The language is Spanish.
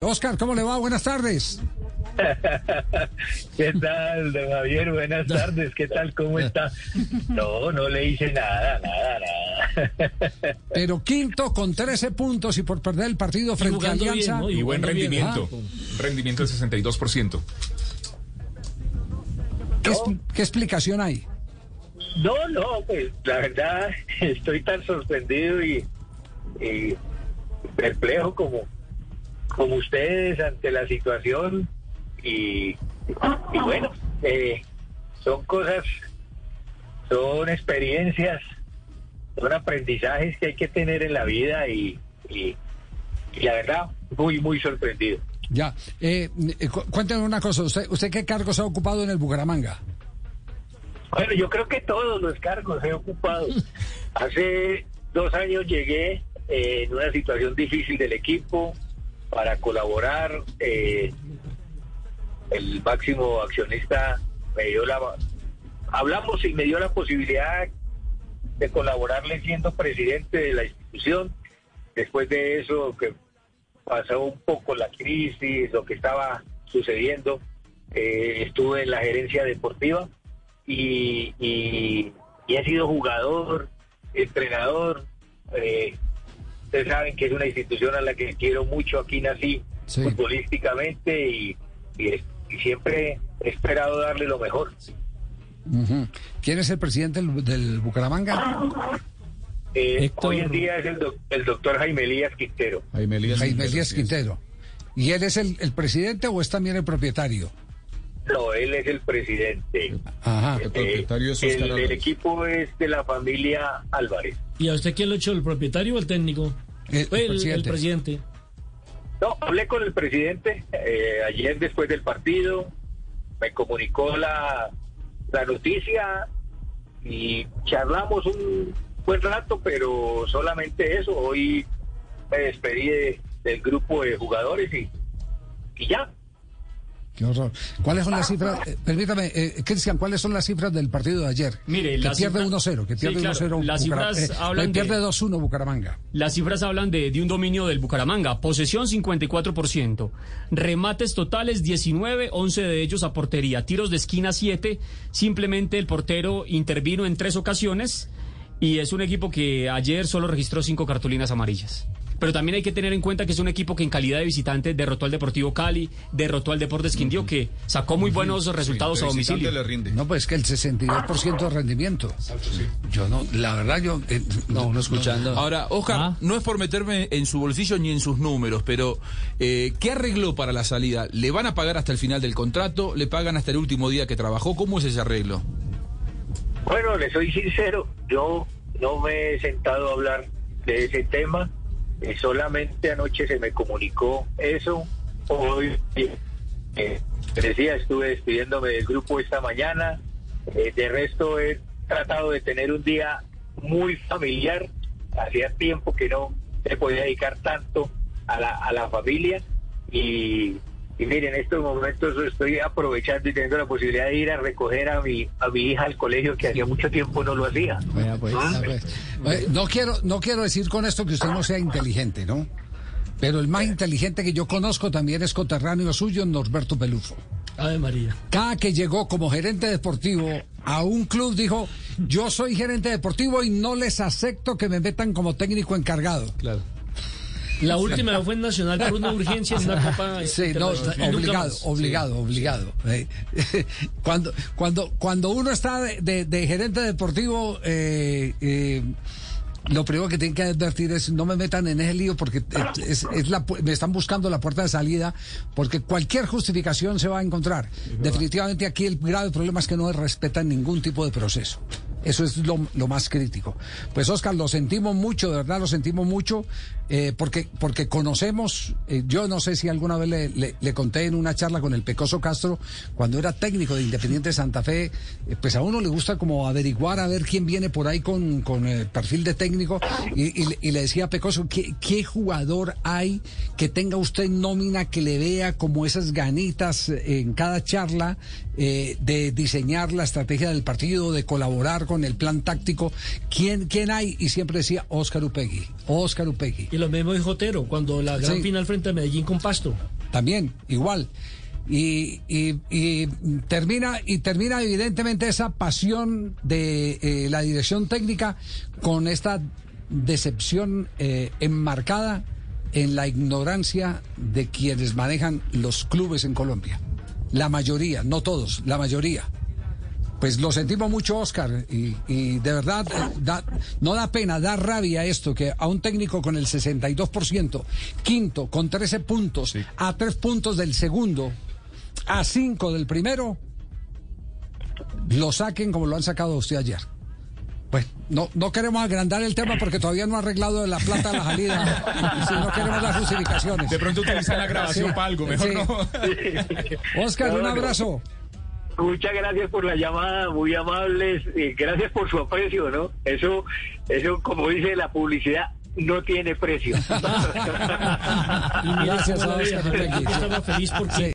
Oscar, ¿cómo le va? Buenas tardes. ¿Qué tal, don Javier? Buenas tardes. ¿Qué tal? ¿Cómo está? No, no le hice nada, nada, nada. Pero quinto con 13 puntos y por perder el partido frente a Alianza. Bien, ¿no? Y buen jugando bien. rendimiento. Rendimiento del 62%. ¿Qué, qué explicación hay? No, no, pues la verdad estoy tan sorprendido y, y perplejo como, como ustedes ante la situación y, y bueno, eh, son cosas, son experiencias, son aprendizajes que hay que tener en la vida y, y, y la verdad muy, muy sorprendido. Ya. Eh, eh, cu- cuénteme una cosa. ¿Usted, ¿Usted qué cargos ha ocupado en el Bucaramanga? Bueno, yo creo que todos los cargos he ocupado. Hace dos años llegué eh, en una situación difícil del equipo para colaborar. eh, el máximo accionista me dio la... Hablamos y me dio la posibilidad de colaborarle siendo presidente de la institución. Después de eso, que pasó un poco la crisis, lo que estaba sucediendo, eh, estuve en la gerencia deportiva y, y, he sido jugador, entrenador. eh, ustedes saben que es una institución a la que quiero mucho. Aquí nací Sí. futbolísticamente y, y, siempre he esperado darle lo mejor. Ujú. ¿Quién es el presidente del, del Bucaramanga? Eh, Héctor- Hoy en día es el, doc- el doctor Jaime Elías Quintero. Jaime Elías Jaime Quintero, Elías. Quintero. ¿Y él es el, el presidente o es también el propietario? No, él es el presidente. Ajá. El propietario es Eh, Oscar el, equipo es de la familia Álvarez. ¿Y a usted quién lo echó? ¿El propietario o el técnico? El- Fue el, presidente. el presidente. No, hablé con el presidente eh, ayer después del partido, me comunicó la, la noticia y charlamos un buen rato, pero solamente eso. Hoy me despedí de- del grupo de jugadores y, y ya. Qué horror. ¿Cuáles son las cifras? Eh, permítame, eh, Cristian, ¿cuáles son las cifras del partido de ayer? Mire, que la pierde cifra- 1-0, que Sí, pierde claro, 1-0 las Bucaram- cifras eh, hablan que pierde de- 2-1 Bucaramanga. Las cifras hablan de, de un dominio del Bucaramanga. Posesión 54%. Remates totales 19, 11 de ellos a portería. Tiros de esquina 7. Simplemente el portero intervino en tres ocasiones. Y es un equipo que ayer solo registró cinco cartulinas amarillas. Pero también hay que tener en cuenta que es un equipo que en calidad de visitante derrotó al Deportivo Cali, derrotó al Deportes Quindío, que sacó muy buenos resultados a domicilio. le rinde. No, pues que el 62% de rendimiento. Yo no, la verdad, yo. eh, no, no escuchando. Ahora, Oscar, Ah. no es por meterme en su bolsillo ni en sus números, pero eh, ¿qué arregló para la salida? ¿Le van a pagar hasta el final del contrato? ¿Le pagan hasta el último día que trabajó? ¿Cómo es ese arreglo? Bueno, le soy sincero, yo no me he sentado a hablar de ese tema, eh, solamente anoche se me comunicó eso, hoy, eh, decía, estuve despidiéndome del grupo esta mañana, eh, de resto he tratado de tener un día muy familiar, hacía tiempo que no se podía dedicar tanto a la, a la familia y, y miren, en estos momentos estoy aprovechando y teniendo la posibilidad de ir a recoger a mi, a mi hija al colegio que hacía mucho tiempo no lo hacía. Ah, pues. Eh, No quiero, no quiero decir con esto que usted no sea inteligente, ¿no? Pero el más inteligente que yo conozco también es coterráneo suyo, Norberto Pelufo. Ave María. Cada que llegó como gerente deportivo a un club dijo, yo soy gerente deportivo y no les acepto que me metan como técnico encargado. Claro. La última fue en Nacional por una urgencia en una copa. Sí, no, obligado, obligado, obligado. Eh, Cuando, cuando, cuando uno está de, de- de gerente deportivo, eh, eh, lo primero que tienen que advertir es no me metan en ese lío porque es, es la pu- me están buscando la puerta de salida porque cualquier justificación se va a encontrar. Definitivamente aquí el grave problema es que no respetan ningún tipo de proceso. Eso es lo, más crítico. Pues Oscar, lo sentimos mucho, de verdad lo sentimos mucho, eh, porque, porque conocemos, eh, yo no sé si alguna vez le, le- conté en una charla con el Pecoso Castro, cuando era técnico de Independiente Santa Fe, eh, pues a uno le gusta como averiguar a ver quién viene por ahí con, con eh, perfil de técnico, y, y y le decía a Pecoso, ¿qué, ¿qué jugador hay que tenga usted nómina que le vea como esas ganitas en cada charla? Eh, de diseñar la estrategia del partido, de colaborar con el plan táctico. ¿Quién, quién hay? Y siempre decía Óscar Upegui. Óscar Upegui. Y lo mismo dijo Otero, cuando la gran Sí. final frente a Medellín con Pasto. También, igual. Y, y- y termina y termina evidentemente esa pasión de eh, la dirección técnica con esta decepción eh, enmarcada en la ignorancia de quienes manejan los clubes en Colombia. La mayoría, no todos, la mayoría. Pues lo sentimos mucho, Oscar, y, y de verdad eh, da- no da pena, da rabia esto, que a un técnico con el 62%, quinto, con 13 puntos, a 3 puntos del segundo, a 5 del primero, lo saquen como lo han sacado usted ayer. Pues no, no queremos agrandar el tema porque todavía no ha arreglado la plata a la salida. Y, si no queremos las justificaciones. De pronto utilizan la grabación Sí. para algo, mejor Sí. no. Oscar, un abrazo. Muchas gracias por la llamada, muy amables. eh, gracias por su aprecio, ¿no? Eso, eso, como dice la publicidad, no tiene precio. Y Gracias a Oscar estamos felices porque Sí.